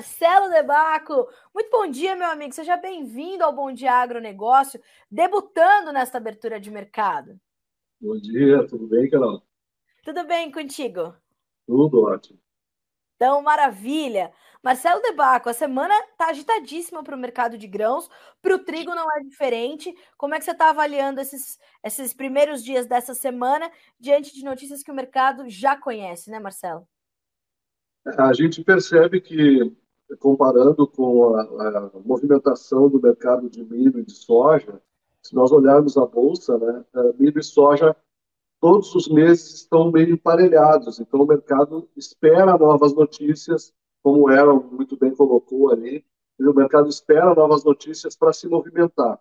Marcelo Debaco. Muito bom dia, meu amigo. Seja bem-vindo ao Bom Dia Agronegócio, debutando nesta abertura de mercado. Bom dia, tudo bem, Carol? Tudo bem contigo? Tudo ótimo. Então, maravilha. Marcelo Debaco, a semana está agitadíssima para o mercado de grãos, para o trigo não é diferente. Como é que você está avaliando esses, esses primeiros dias dessa semana, diante de notícias que o mercado já conhece, né, Marcelo? A gente percebe que, comparando com a, a movimentação do mercado de milho e de soja, se nós olharmos a bolsa, né, milho e soja todos os meses estão meio emparelhados, então o mercado espera novas notícias como o Aaron muito bem colocou ali, o mercado espera novas notícias para se movimentar.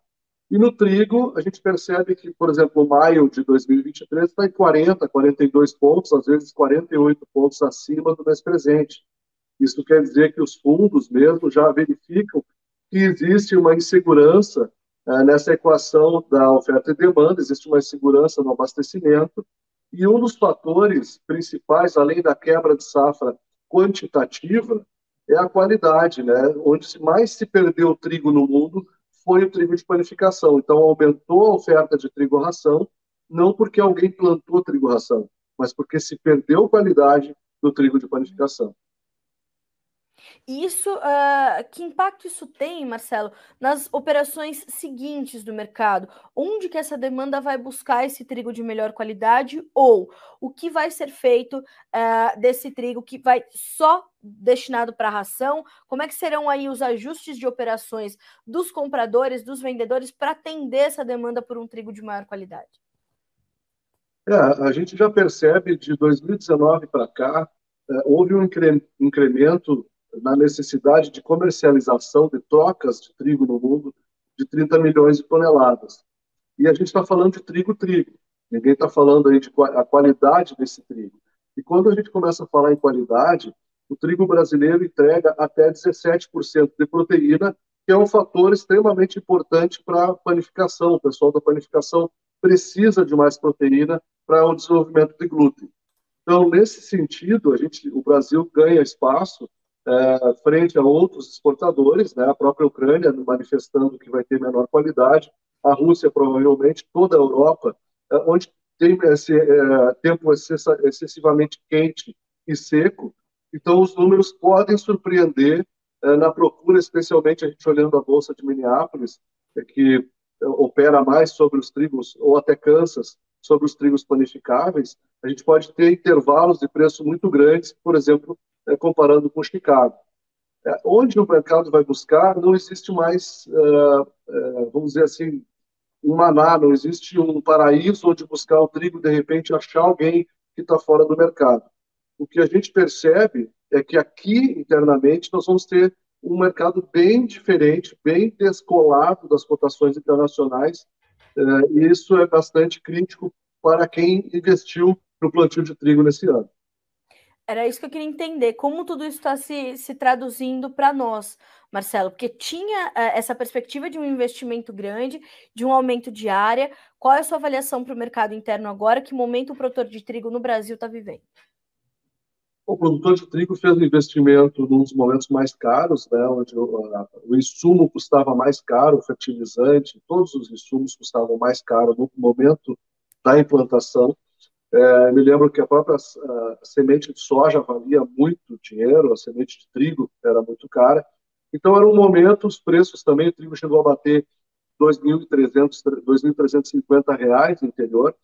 E no trigo, a gente percebe que, por exemplo, maio de 2023 está em 40, 42 pontos, às vezes 48 pontos acima do mês presente. Isso quer dizer que os fundos mesmo já verificam que existe uma insegurança é, nessa equação da oferta e demanda, existe uma insegurança no abastecimento, e um dos fatores principais, além da quebra de safra quantitativa é a qualidade, né? Onde mais se perdeu trigo no mundo foi o trigo de panificação. Então aumentou a oferta de trigo ração, não porque alguém plantou trigo ração, mas porque se perdeu qualidade do trigo de panificação. Isso, uh, que impacto isso tem, Marcelo, nas operações seguintes do mercado? Onde que essa demanda vai buscar esse trigo de melhor qualidade ou o que vai ser feito uh, desse trigo que vai só destinado para ração? Como é que serão aí os ajustes de operações dos compradores, dos vendedores para atender essa demanda por um trigo de maior qualidade? É, a gente já percebe de 2019 para cá é, houve um incremento na necessidade de comercialização de trocas de trigo no mundo de 30 milhões de toneladas. E a gente está falando de trigo-trigo. Ninguém está falando aí de a qualidade desse trigo. E quando a gente começa a falar em qualidade, o trigo brasileiro entrega até 17% de proteína, que é um fator extremamente importante para a panificação. O pessoal da panificação precisa de mais proteína para o desenvolvimento de glúten. Então, nesse sentido, a gente, o Brasil ganha espaço é, frente a outros exportadores, né, a própria Ucrânia manifestando que vai ter menor qualidade, a Rússia provavelmente, toda a Europa, é, onde tem esse é, tempo excessivamente quente e seco, então os números podem surpreender na procura, especialmente a gente olhando a Bolsa de Minneapolis, que opera mais sobre os trigos, ou até Kansas, sobre os trigos panificáveis, a gente pode ter intervalos de preço muito grandes, por exemplo, é, comparando com Chicago. É, onde o mercado vai buscar, não existe mais, é, vamos dizer assim, um maná, não existe um paraíso onde buscar o trigo, de repente achar alguém que está fora do mercado. O que a gente percebe é que aqui, internamente, nós vamos ter um mercado bem diferente, bem descolado das cotações internacionais, isso é bastante crítico para quem investiu no plantio de trigo nesse ano. Era isso que eu queria entender, como tudo isso está se, se traduzindo para nós, Marcelo, porque tinha uh, essa perspectiva de um investimento grande, de um aumento de área. Qual é a sua avaliação para o mercado interno agora? Que momento o produtor de trigo no Brasil está vivendo? O produtor de trigo fez um investimento num dos momentos mais caros, né, onde o, a, o insumo custava mais caro, o fertilizante, todos os insumos custavam mais caro no momento da implantação. É, me lembro que a própria a semente de soja valia muito dinheiro, a semente de trigo era muito cara. Então, era um momento, os preços também, o trigo chegou a bater 2.350 reais no interior,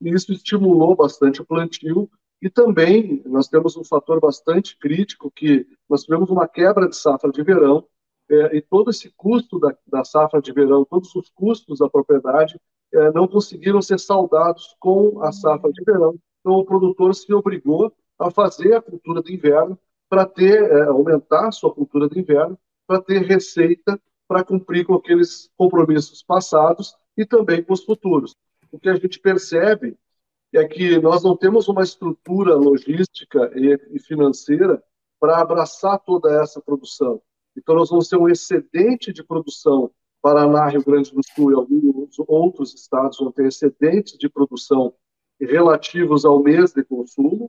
e isso estimulou bastante o plantio. E também nós temos um fator bastante crítico, que nós tivemos uma quebra de safra de verão, é, e todo esse custo da, da safra de verão, todos os custos da propriedade é, não conseguiram ser saudados com a safra de verão. Então, o produtor se obrigou a fazer a cultura de inverno para ter, é, aumentar sua cultura de inverno, para ter receita para cumprir com aqueles compromissos passados e também com os futuros. O que a gente percebe é que nós não temos uma estrutura logística e financeira para abraçar toda essa produção. Então, nós vamos ter um excedente de produção Paraná, Rio Grande do Sul e alguns outros estados vão ter excedentes de produção relativos ao mês de consumo,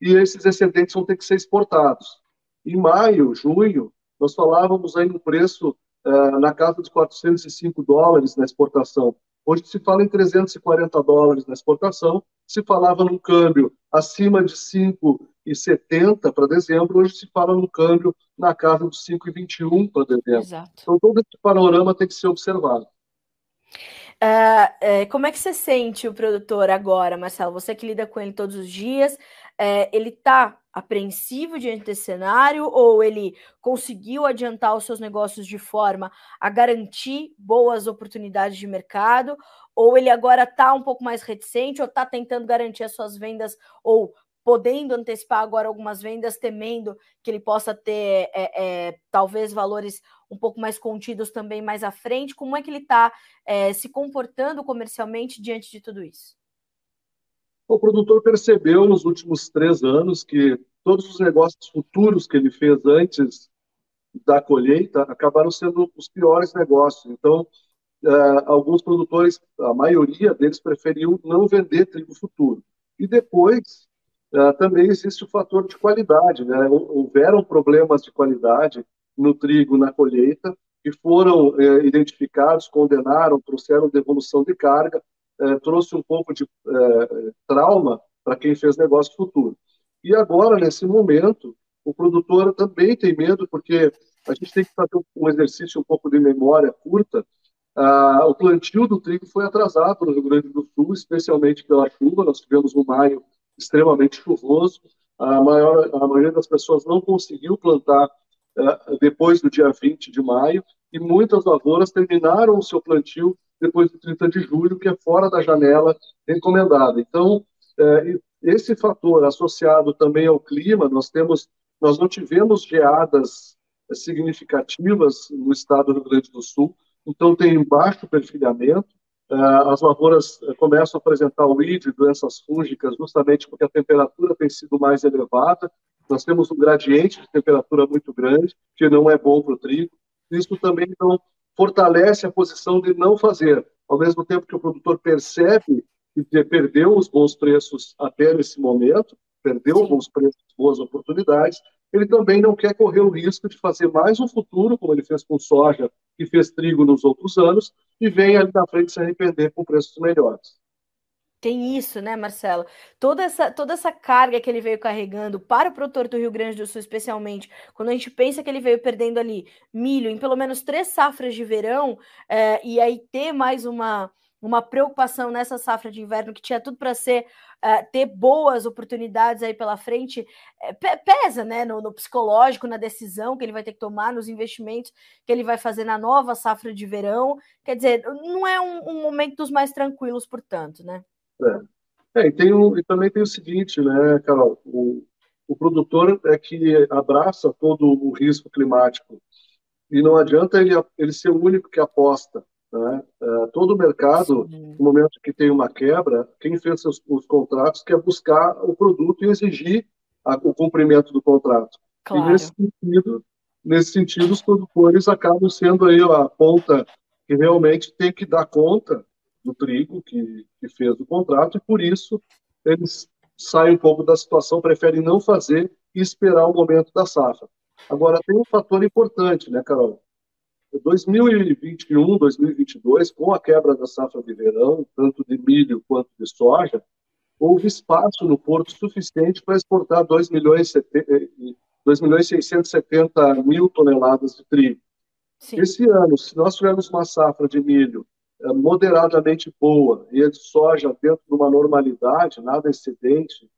e esses excedentes vão ter que ser exportados. Em maio, junho, nós falávamos aí no preço uh, na casa de 405 dólares na exportação. Hoje se fala em 340 dólares na exportação, se falava num câmbio acima de 5,70 para dezembro, hoje se fala num câmbio na casa dos 5,21 para dezembro. Exato. Então todo esse panorama tem que ser observado. Uh, uh, como é que você sente o produtor agora, Marcelo? Você que lida com ele todos os dias, uh, ele está apreensivo diante desse cenário ou ele conseguiu adiantar os seus negócios de forma a garantir boas oportunidades de mercado? Ou ele agora está um pouco mais reticente ou está tentando garantir as suas vendas ou podendo antecipar agora algumas vendas, temendo que ele possa ter é, é, talvez valores um pouco mais contidos também mais à frente? Como é que ele está é, se comportando comercialmente diante de tudo isso? O produtor percebeu nos últimos três anos que todos os negócios futuros que ele fez antes da colheita acabaram sendo os piores negócios. Então, uh, alguns produtores, a maioria deles, preferiu não vender trigo futuro. E depois, uh, também existe o fator de qualidade. Né? Houveram problemas de qualidade no trigo na colheita que foram uh, identificados, condenaram, trouxeram devolução de carga, é, trouxe um pouco de é, trauma para quem fez negócio futuro. E agora, nesse momento, o produtor também tem medo, porque a gente tem que fazer um exercício um pouco de memória curta. Ah, o plantio do trigo foi atrasado no Rio Grande do Sul, especialmente pela chuva. Nós tivemos um maio extremamente chuvoso. A, maior, a maioria das pessoas não conseguiu plantar ah, depois do dia 20 de maio, e muitas lavouras terminaram o seu plantio depois do 30 de julho, que é fora da janela encomendada. Então, é, esse fator associado também ao clima, nós temos, nós não tivemos geadas significativas no estado do Rio Grande do Sul, então tem baixo perfilhamento, é, as lavouras começam a apresentar o ID, doenças fúngicas, justamente porque a temperatura tem sido mais elevada, nós temos um gradiente de temperatura muito grande, que não é bom para o trigo, isso também então fortalece a posição de não fazer, ao mesmo tempo que o produtor percebe que perdeu os bons preços até nesse momento, perdeu bons preços, boas oportunidades, ele também não quer correr o risco de fazer mais um futuro, como ele fez com soja e fez trigo nos outros anos, e vem ali na frente se arrepender com preços melhores. Tem isso, né, Marcelo? Toda essa, toda essa carga que ele veio carregando para o produtor do Rio Grande do Sul, especialmente, quando a gente pensa que ele veio perdendo ali milho em pelo menos três safras de verão, é, e aí ter mais uma, uma preocupação nessa safra de inverno que tinha tudo para ser uh, ter boas oportunidades aí pela frente é, pesa né no, no, psicológico na decisão que ele vai ter que tomar nos investimentos que ele vai fazer na nova safra de verão quer dizer não é um, um momento dos mais tranquilos portanto né é. é e, tem um, e também tem o seguinte, né, Carol? O, o produtor é que abraça todo o risco climático e não adianta ele, ele ser o único que aposta. Né? É, todo o mercado, Sim. no momento que tem uma quebra, quem fez os, os contratos quer buscar o produto e exigir a, o cumprimento do contrato. Claro. E nesse sentido, nesse sentido, os produtores acabam sendo aí a ponta que realmente tem que dar conta do trigo que, que fez o contrato, e por isso eles saem um pouco da situação, preferem não fazer e esperar o momento da safra. Agora, tem um fator importante, né, Carol? 2021, 2022, com a quebra da safra de verão, tanto de milho quanto de soja, houve espaço no porto suficiente para exportar 2 milhões, 2 milhões 670 mil toneladas de trigo. Sim. Esse ano, se nós tivermos uma safra de milho é, moderadamente boa e a de soja dentro de uma normalidade, nada excedente,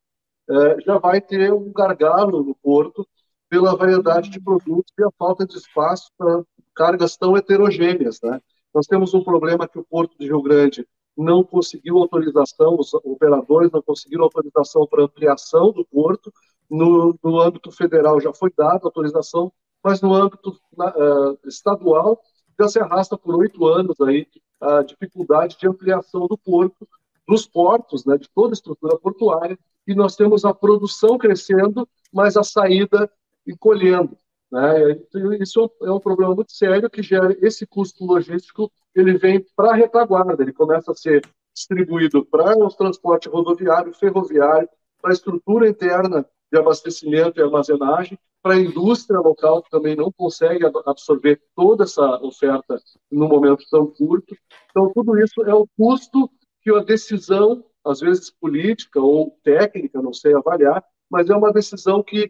já vai ter um gargalo no porto pela variedade de produtos e a falta de espaço para cargas tão heterogêneas. Né? Nós temos um problema que o Porto de Rio Grande não conseguiu autorização, os operadores não conseguiram autorização para ampliação do porto. No, no âmbito federal já foi dada autorização, mas no âmbito uh, estadual já se arrasta por oito anos aí a dificuldade de ampliação do porto, dos portos, né, de toda a estrutura portuária, e nós temos a produção crescendo, mas a saída encolhendo. Né? Isso é um problema muito sério que gera esse custo logístico, ele vem para a retaguarda, ele começa a ser distribuído para o transporte rodoviário, ferroviário, para a estrutura interna de abastecimento e armazenagem, para a indústria local, que também não consegue absorver toda essa oferta num momento tão curto. Então, tudo isso é o custo que a decisão, às vezes política ou técnica, não sei avaliar, mas é uma decisão que é,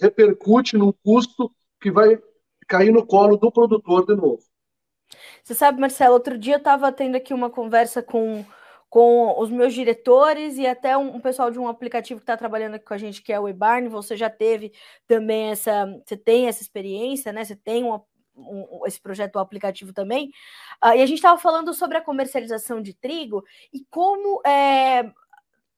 repercute num custo que vai cair no colo do produtor de novo. Você sabe, Marcelo, outro dia eu estava tendo aqui uma conversa com, com os meus diretores e até um, um pessoal de um aplicativo que está trabalhando aqui com a gente, que é o eBarn. Você já teve também essa, você tem essa experiência, né? Você tem um, esse projeto aplicativo também. Uh, e a gente estava falando sobre a comercialização de trigo e como é,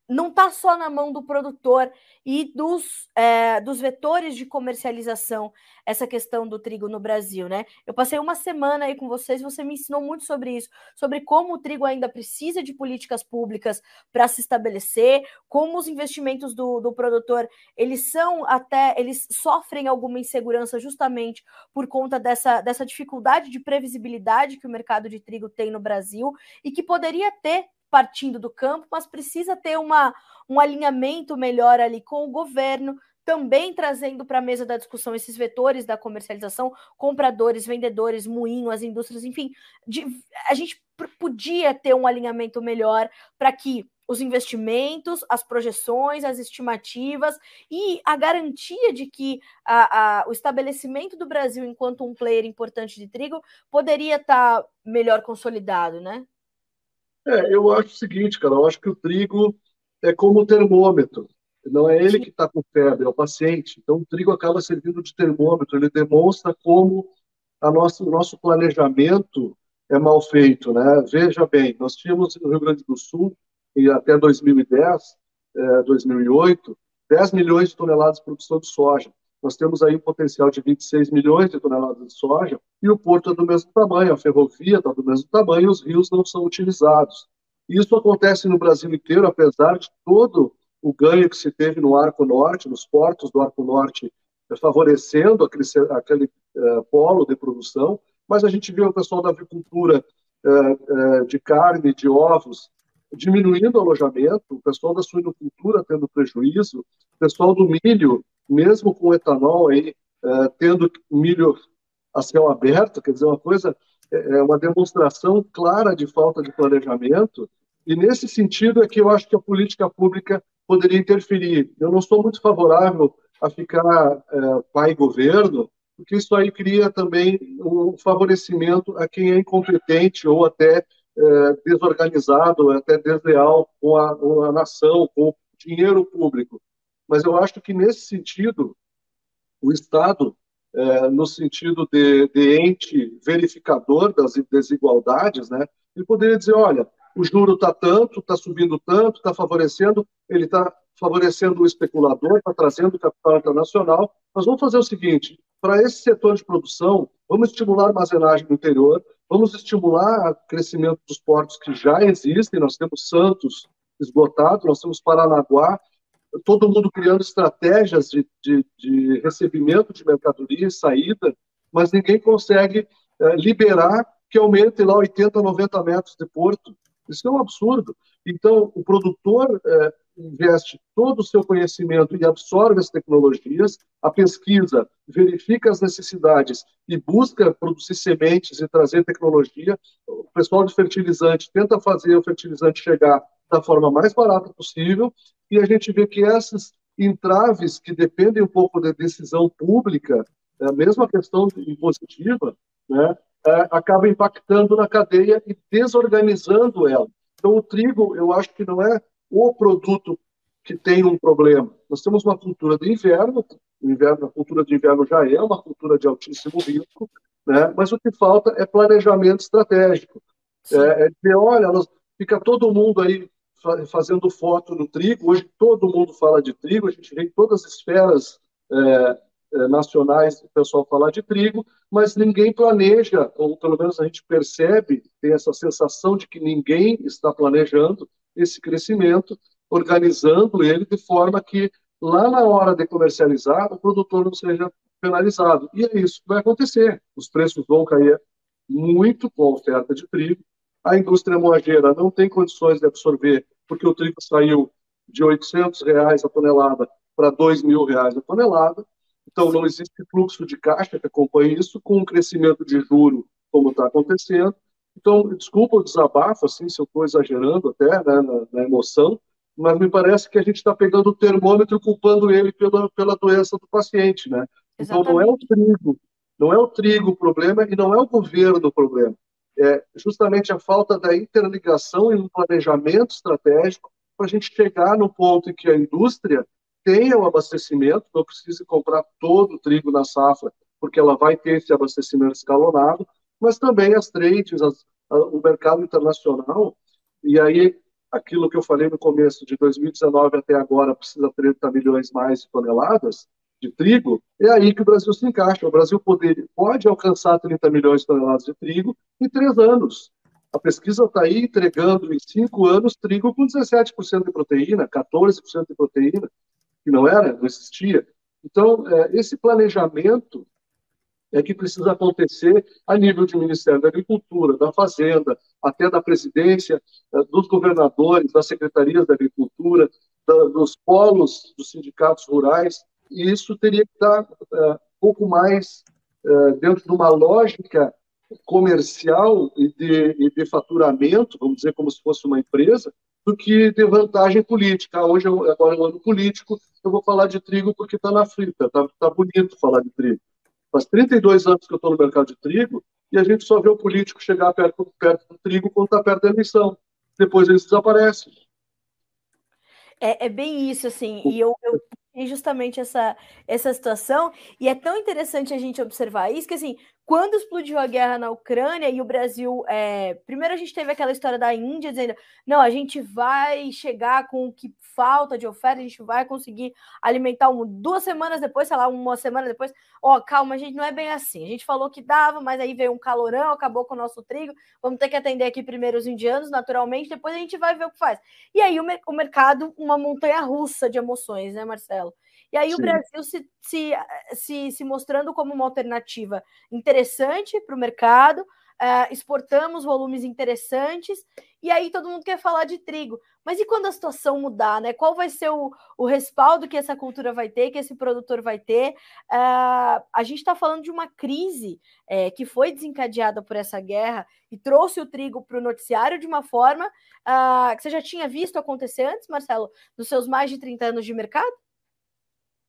não está só na mão do produtor e dos, é, dos vetores de comercialização essa questão do trigo no Brasil, né? Eu passei uma semana aí com vocês, você me ensinou muito sobre isso, sobre como o trigo ainda precisa de políticas públicas para se estabelecer, como os investimentos do, do produtor eles são até eles sofrem alguma insegurança justamente por conta dessa, dessa dificuldade de previsibilidade que o mercado de trigo tem no Brasil e que poderia ter partindo do campo, mas precisa ter uma, um alinhamento melhor ali com o governo, também trazendo para a mesa da discussão esses vetores da comercialização, compradores, vendedores, moinho, as indústrias, enfim, de, a gente podia ter um alinhamento melhor para que os investimentos, as projeções, as estimativas e a garantia de que a, a, o estabelecimento do Brasil enquanto um player importante de trigo poderia estar tá melhor consolidado, né? É, eu acho o seguinte, cara, eu acho que o trigo é como o termômetro. Não é ele que está com febre, é o paciente. Então, o trigo acaba servindo de termômetro. Ele demonstra como a nossa, o nosso planejamento é mal feito, né? Veja bem, nós tínhamos no Rio Grande do Sul, e até 2010, é, 2008, 10 milhões de toneladas de produção de soja. Nós temos aí um potencial de 26 milhões de toneladas de soja e o porto é do mesmo tamanho, a ferrovia está do mesmo tamanho e os rios não são utilizados. Isso acontece no Brasil inteiro, apesar de todo o ganho que se teve no Arco Norte, nos portos do Arco Norte, eh, favorecendo aquele, aquele uh, polo de produção, mas a gente vê o pessoal da agricultura uh, uh, de carne, de ovos, diminuindo o alojamento, o pessoal da suinocultura tendo prejuízo, o pessoal do milho mesmo com etanol aí, é, tendo milho a céu aberto, quer dizer, uma coisa, é, é uma demonstração clara de falta de planejamento, e nesse sentido é que eu acho que a política pública poderia interferir. Eu não sou muito favorável a ficar é, pai governo, porque isso aí cria também um favorecimento a quem é incompetente ou até é, desorganizado, até desleal com a, com a nação, com o dinheiro público. Mas eu acho que, nesse sentido, o Estado, é, no sentido de, de, ente verificador das desigualdades, né, ele poderia dizer: olha, o juro está tanto, está subindo tanto, está favorecendo, ele está favorecendo o especulador, está trazendo capital internacional. Nós vamos fazer o seguinte: para esse setor de produção, vamos estimular a armazenagem no interior, vamos estimular o crescimento dos portos que já existem. Nós temos Santos esgotado, nós temos Paranaguá, todo mundo criando estratégias de, de, de recebimento de mercadoria e saída, mas ninguém consegue é, liberar que aumente lá 80, 90 metros de porto. Isso é um absurdo. Então, o produtor é, investe todo o seu conhecimento e absorve as tecnologias, a pesquisa verifica as necessidades e busca produzir sementes e trazer tecnologia. O pessoal de fertilizante tenta fazer o fertilizante chegar da forma mais barata possível e a gente vê que essas entraves que dependem um pouco da decisão pública, é, mesmo a questão impositiva, né, é, acaba impactando na cadeia e desorganizando ela. Então, o trigo, eu acho que não é o produto que tem um problema. Nós temos uma cultura de inverno, o inverno, a cultura de inverno já é uma cultura de altíssimo risco, né? mas o que falta é planejamento estratégico. É, é dizer, olha, nós, fica todo mundo aí fazendo foto no trigo. Hoje todo mundo fala de trigo, a gente vê em todas as esferas é, é, nacionais o pessoal falar de trigo, mas ninguém planeja, ou pelo menos a gente percebe, tem essa sensação de que ninguém está planejando esse crescimento, organizando ele de forma que lá na hora de comercializar o produtor não seja penalizado. E é isso que vai acontecer. Os preços vão cair muito com a oferta de trigo, a indústria moageira não tem condições de absorver, porque o trigo saiu de 800 reais a tonelada para 2 mil reais a tonelada. Então, não existe fluxo de caixa que acompanhe isso, com um crescimento de juro como está acontecendo. Então, desculpa o desabafo, assim, se eu estou exagerando até né, na, na, emoção, mas me parece que a gente está pegando o termômetro e culpando ele pela, pela doença do paciente, né? Então, não é o trigo, não é o trigo o problema e não é o governo o problema. É justamente a falta da interligação e um planejamento estratégico para a gente chegar no ponto em que a indústria tenha o abastecimento, não precise comprar todo o trigo na safra, porque ela vai ter esse abastecimento escalonado, mas também as trades, as, a, o mercado internacional, e aí aquilo que eu falei no começo, de 2019 até agora, precisa 30 milhões mais de toneladas de trigo, é aí que o Brasil se encaixa. O Brasil poder, pode alcançar 30 milhões de toneladas de trigo em três anos. A pesquisa está aí entregando em cinco anos trigo com 17% de proteína, 14% de proteína, que não era, não existia. Então, é, esse planejamento é que precisa acontecer a nível de Ministério da Agricultura, da Fazenda, até da presidência, é, dos governadores, das secretarias da Agricultura, dos polos dos sindicatos rurais, e isso teria que estar é, um pouco mais dentro de uma lógica comercial e de, e de, faturamento, vamos dizer como se fosse uma empresa, do que de vantagem política. Hoje, agora é um ano político, eu vou falar de trigo porque está na frita, está tá bonito falar de trigo. Faz 32 anos que eu estou no mercado de trigo e a gente só vê o político chegar perto, perto do trigo quando está perto da eleição. Depois eles desaparecem. É, é bem isso, assim, e eu, eu justamente essa, essa situação, e é tão interessante a gente observar isso, que assim, quando explodiu a guerra na Ucrânia e o Brasil. É... Primeiro a gente teve aquela história da Índia dizendo: não, a gente vai chegar com o que falta de oferta, a gente vai conseguir alimentar um... duas semanas depois, sei lá, uma semana depois. Ó, oh, calma, a gente não é bem assim. A gente falou que dava, mas aí veio um calorão, acabou com o nosso trigo. Vamos ter que atender aqui primeiro os indianos, naturalmente, depois a gente vai ver o que faz. E aí o, mer o mercado, uma montanha russa de emoções, né, Marcelo? E aí Sim. o Brasil se, se, se, se mostrando como uma alternativa interessante para o mercado, uh, exportamos volumes interessantes, e aí todo mundo quer falar de trigo. Mas e quando a situação mudar, né? Qual vai ser o, o respaldo que essa cultura vai ter, que esse produtor vai ter? Uh, a gente está falando de uma crise é, que foi desencadeada por essa guerra e trouxe o trigo para o noticiário de uma forma uh, que você já tinha visto acontecer antes, Marcelo, nos seus mais de 30 anos de mercado?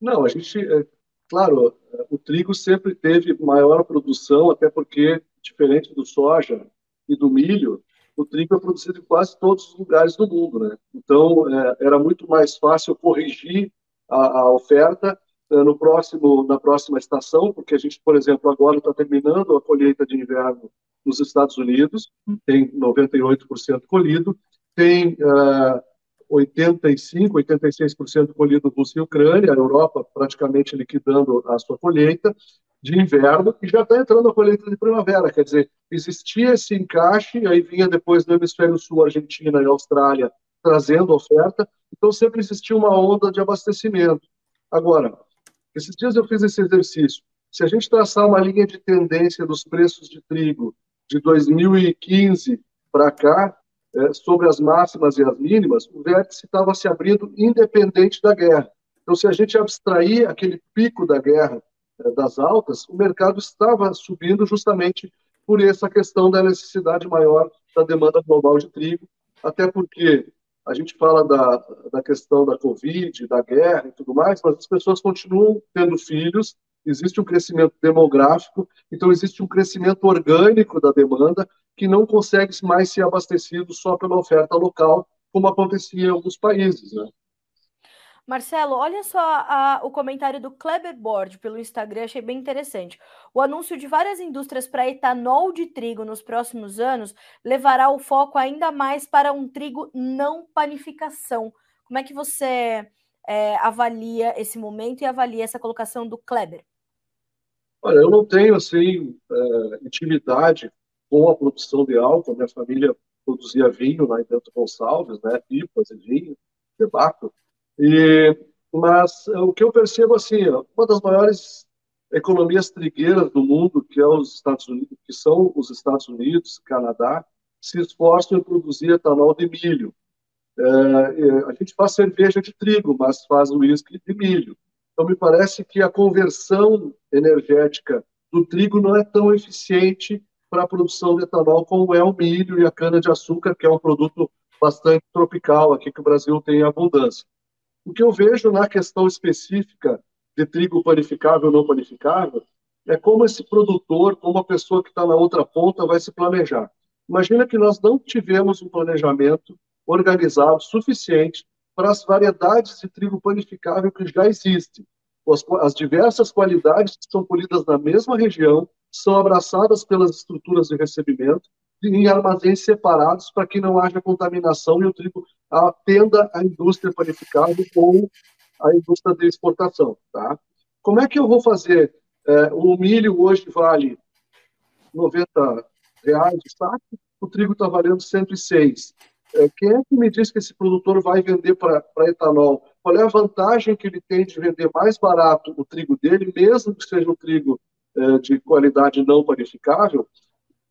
Não, a gente, é, claro, o trigo sempre teve maior produção, até porque, diferente do soja e do milho, o trigo é produzido em quase todos os lugares do mundo, né? Então, é, era muito mais fácil corrigir a, a oferta é, no próximo, na próxima estação, porque a gente, por exemplo, agora está terminando a colheita de inverno nos Estados Unidos, tem 98% colhido, tem uh, 85%, 86% colhido Rússia e Ucrânia, a Europa praticamente liquidando a sua colheita de inverno e já está entrando a colheita de primavera. Quer dizer, existia esse encaixe, aí vinha depois do hemisfério sul, Argentina e Austrália trazendo oferta, então sempre existia uma onda de abastecimento. Agora, esses dias eu fiz esse exercício. Se a gente traçar uma linha de tendência dos preços de trigo de 2015 para cá, é, sobre as máximas e as mínimas, o vértice estava se abrindo independente da guerra. Então, se a gente abstrair aquele pico da guerra é, das altas, o mercado estava subindo justamente por essa questão da necessidade maior da demanda global de trigo, até porque a gente fala da, da questão da Covid, da guerra e tudo mais, mas as pessoas continuam tendo filhos, existe um crescimento demográfico, então existe um crescimento orgânico da demanda, que não consegue mais ser abastecido só pela oferta local, como acontecia em alguns países. Né? Marcelo, olha só a, o comentário do Kleber Board pelo Instagram, achei bem interessante. O anúncio de várias indústrias para etanol de trigo nos próximos anos levará o foco ainda mais para um trigo não panificação. Como é que você é, avalia esse momento e avalia essa colocação do Kleber? Olha, eu não tenho assim é, intimidade com a produção de álcool. Minha família produzia vinho lá em Bento Gonçalves, né, pipas e vinho, debaco. E, mas o que eu percebo assim, uma das maiores economias trigueiras do mundo, que é os Estados Unidos, que são os Estados Unidos, Canadá, se esforçam em produzir etanol de milho. É, a gente faz cerveja de trigo, mas faz uísque de milho. Então, me parece que a conversão energética do trigo não é tão eficiente para a produção de etanol como é o milho e a cana-de-açúcar, que é um produto bastante tropical aqui que o Brasil tem abundância. O que eu vejo na questão específica de trigo panificável ou não panificável é como esse produtor, como a pessoa que está na outra ponta vai se planejar. Imagina que nós não tivemos um planejamento organizado suficiente para as variedades de trigo panificável que já existem. As, as diversas qualidades que são colhidas na mesma região são abraçadas pelas estruturas de recebimento em armazéns separados para que não haja contaminação e o trigo atenda à indústria panificável ou à indústria de exportação. Tá? Como é que eu vou fazer? É, o milho hoje vale 90 reais de saco, o trigo está valendo 106. É, quem é que me diz que esse produtor vai vender para etanol? Qual é a vantagem que ele tem de vender mais barato o trigo dele, mesmo que seja um trigo de qualidade não panificável?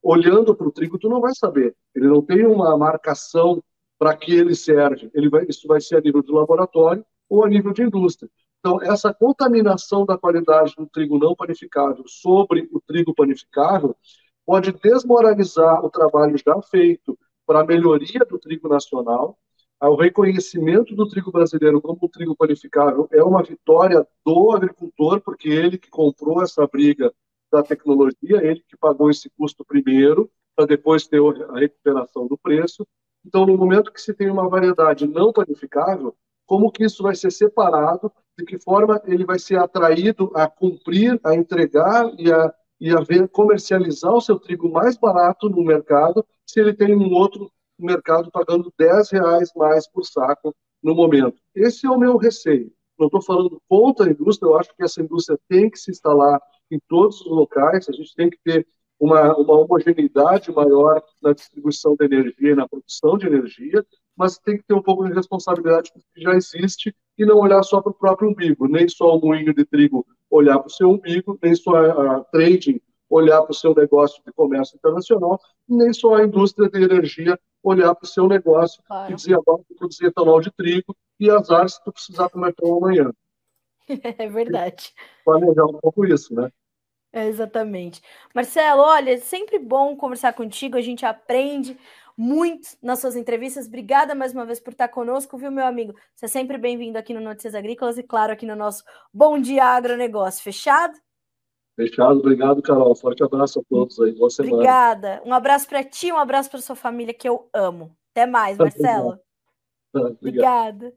Olhando para o trigo, tu não vai saber. Ele não tem uma marcação para que ele serve. Ele vai, isso vai ser a nível de laboratório ou a nível de indústria. Então, essa contaminação da qualidade do trigo não panificável sobre o trigo panificável pode desmoralizar o trabalho já feito para a melhoria do trigo nacional. O reconhecimento do trigo brasileiro como trigo qualificável é uma vitória do agricultor, porque ele que comprou essa briga da tecnologia, ele que pagou esse custo primeiro, para depois ter a recuperação do preço. Então, no momento que se tem uma variedade não qualificável, como que isso vai ser separado, de que forma ele vai ser atraído a cumprir, a entregar e a e a ver, comercializar o seu trigo mais barato no mercado se ele tem um outro mercado pagando 10 reais mais por saco no momento. Esse é o meu receio. Não estou falando contra a indústria, eu acho que essa indústria tem que se instalar em todos os locais, a gente tem que ter uma, uma homogeneidade maior na distribuição de energia e na produção de energia, mas tem que ter um pouco de responsabilidade com o que já existe e não olhar só para o próprio umbigo, nem só o moinho de trigo olhar para o seu umbigo, nem só a, a trading olhar para o seu negócio de comércio internacional, nem só a indústria de energia olhar para o seu negócio claro. e dizer agora que produzir etanol de trigo e azar se tu precisar comer pão amanhã. É verdade. Planejar um pouco isso, né? É, exatamente. Marcelo, olha, é sempre bom conversar contigo, a gente aprende muito nas suas entrevistas. Obrigada mais uma vez por estar conosco, viu, meu amigo? Você é sempre bem-vindo aqui no Notícias Agrícolas e, claro, aqui no nosso Bom Dia Agronegócio. Fechado? Fechado. Obrigado, Carol. Forte abraço a todos aí. Boa semana. Obrigada. Um abraço para ti, um abraço para sua família que eu amo. Até mais, Marcelo. Obrigado. Obrigada.